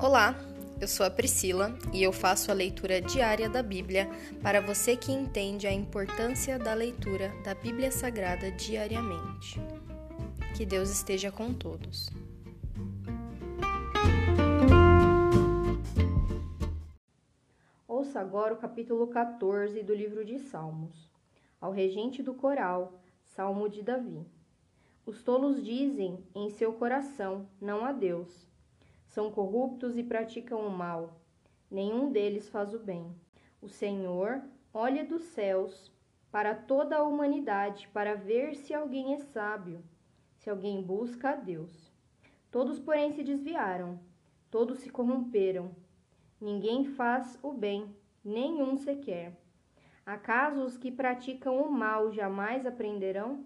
Olá, eu sou a Priscila e eu faço a leitura diária da Bíblia para você que entende a importância da leitura da Bíblia Sagrada diariamente. Que Deus esteja com todos. Ouça agora o capítulo 14 do livro de Salmos. Ao regente do coral, Salmo de Davi. Os tolos dizem em seu coração: Não há Deus. São corruptos e praticam o mal. Nenhum deles faz o bem. O Senhor olha dos céus para toda a humanidade para ver se alguém é sábio, se alguém busca a Deus. Todos, porém, se desviaram, todos se corromperam. Ninguém faz o bem, nenhum sequer. Acaso os que praticam o mal jamais aprenderão?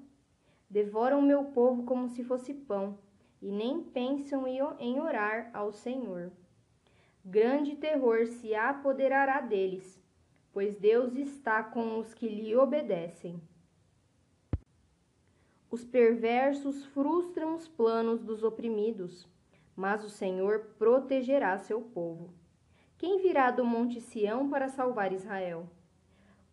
Devoram meu povo como se fosse pão e nem pensam em orar ao Senhor. Grande terror se apoderará deles, pois Deus está com os que lhe obedecem. Os perversos frustram os planos dos oprimidos, mas o Senhor protegerá seu povo. Quem virá do Monte Sião para salvar Israel?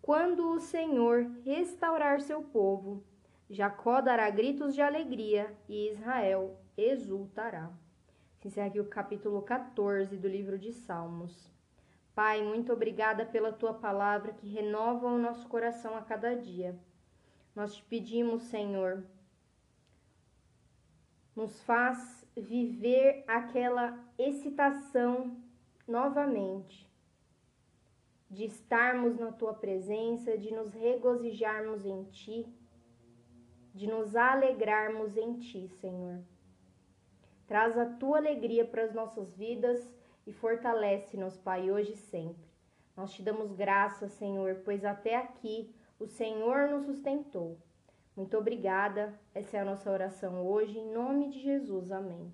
Quando o Senhor restaurar seu povo, Jacó dará gritos de alegria e Israel exultará. Se encerra aqui o capítulo 14 do livro de Salmos. Pai, muito obrigada pela tua palavra que renova o nosso coração a cada dia. Nós te pedimos, Senhor, nos faz viver aquela excitação novamente, de estarmos na tua presença, de nos regozijarmos em ti, de nos alegrarmos em ti, Senhor. Traz a tua alegria para as nossas vidas e fortalece-nos, Pai, hoje e sempre. Nós te damos graças, Senhor, pois até aqui o Senhor nos sustentou. Muito obrigada. Essa é a nossa oração hoje, em nome de Jesus. Amém.